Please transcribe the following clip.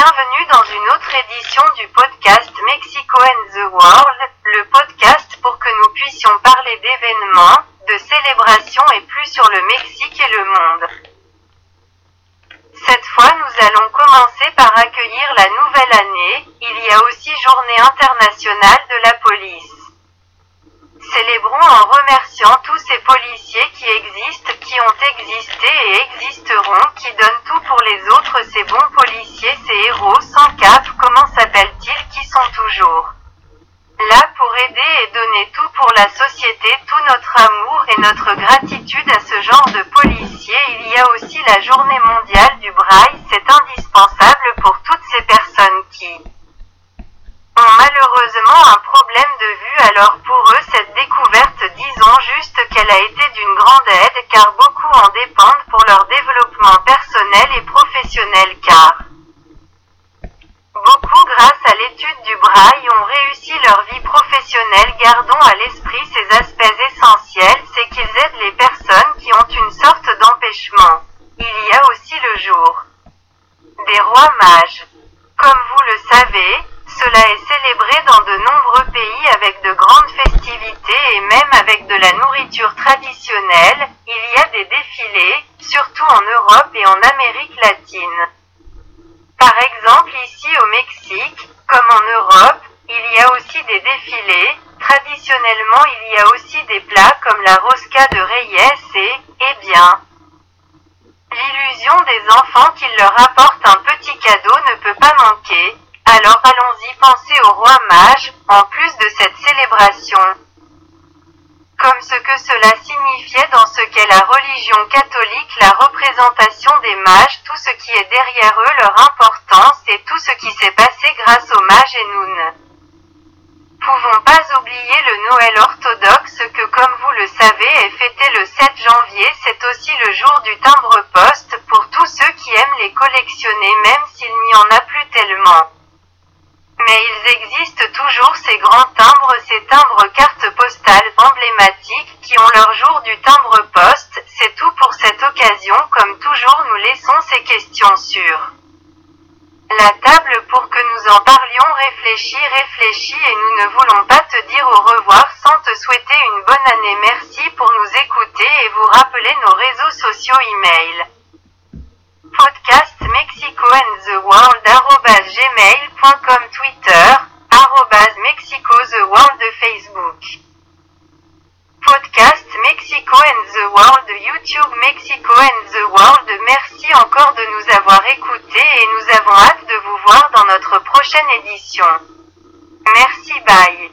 Bienvenue dans une autre édition du podcast Mexico and the World, le podcast pour que nous puissions parler d'événements, de célébrations et plus sur le Mexique et le monde. Cette fois nous allons commencer par accueillir la nouvelle année, il y a aussi journée internationale de la police. Célébrons en remerciant tous ces policiers qui existent, qui ont existé et existeront, qui donnent tout pour les autres, ces bons policiers, ces héros sans cap, comment s'appellent-ils, qui sont toujours là pour aider et donner tout pour la société, tout notre amour et notre gratitude à ce genre de policiers. Il y a aussi la journée mondiale du braille, c'est indispensable pour toutes ces personnes qui ont malheureusement un problème de vue alors pour eux cette découverte disons juste qu'elle a été d'une grande aide car beaucoup en dépendent pour leur développement personnel et professionnel car Beaucoup grâce à ont réussi leur vie professionnelle. Gardons à l'esprit ces aspects essentiels, c'est qu'ils aident les personnes qui ont une sorte d'empêchement. Il y a aussi le jour des rois mages. Comme vous le savez, cela est célébré dans de nombreux pays avec de grandes festivités et même avec de la nourriture traditionnelle. Il y a des défilés, surtout en Europe et en Amérique latine. Par exemple ici au Mexique, comme en Europe, il y a aussi défilés, traditionnellement il y a aussi des plats comme la rosca de Reyes et, eh bien, l'illusion des enfants qu'il leur apporte un petit cadeau ne peut pas manquer, alors allons-y penser au roi mage, en plus de cette célébration. Comme ce que cela signifiait dans ce qu'est la religion catholique, la représentation des mages, tout ce qui est derrière eux, leur importance et tout ce qui s'est passé grâce aux mages et nous ne pouvons pas oublier le Noël orthodoxe que comme vous le savez est fêté le 7 janvier, c'est aussi le jour du timbre-poste pour tous ceux qui aiment les collectionner même s'il n'y en a plus tellement. Mais ils existent toujours ces grands timbres, ces timbres cartes postales emblématiques qui ont leur jour du timbre poste. C'est tout pour cette occasion. Comme toujours, nous laissons ces questions sur table pour que nous en parlions. Réfléchis, réfléchis et nous ne voulons pas te dire au revoir sans te souhaiter une bonne année. Merci pour nous écouter et vous rappeler nos réseaux sociaux email podcast Mexico and the World gmail.com Twitter arrobas Mexico the World Facebook podcast Mexico and the World YouTube Mexico and the World merci encore de nous avoir écoutés et nous avons hâte de prochaine édition. Merci bye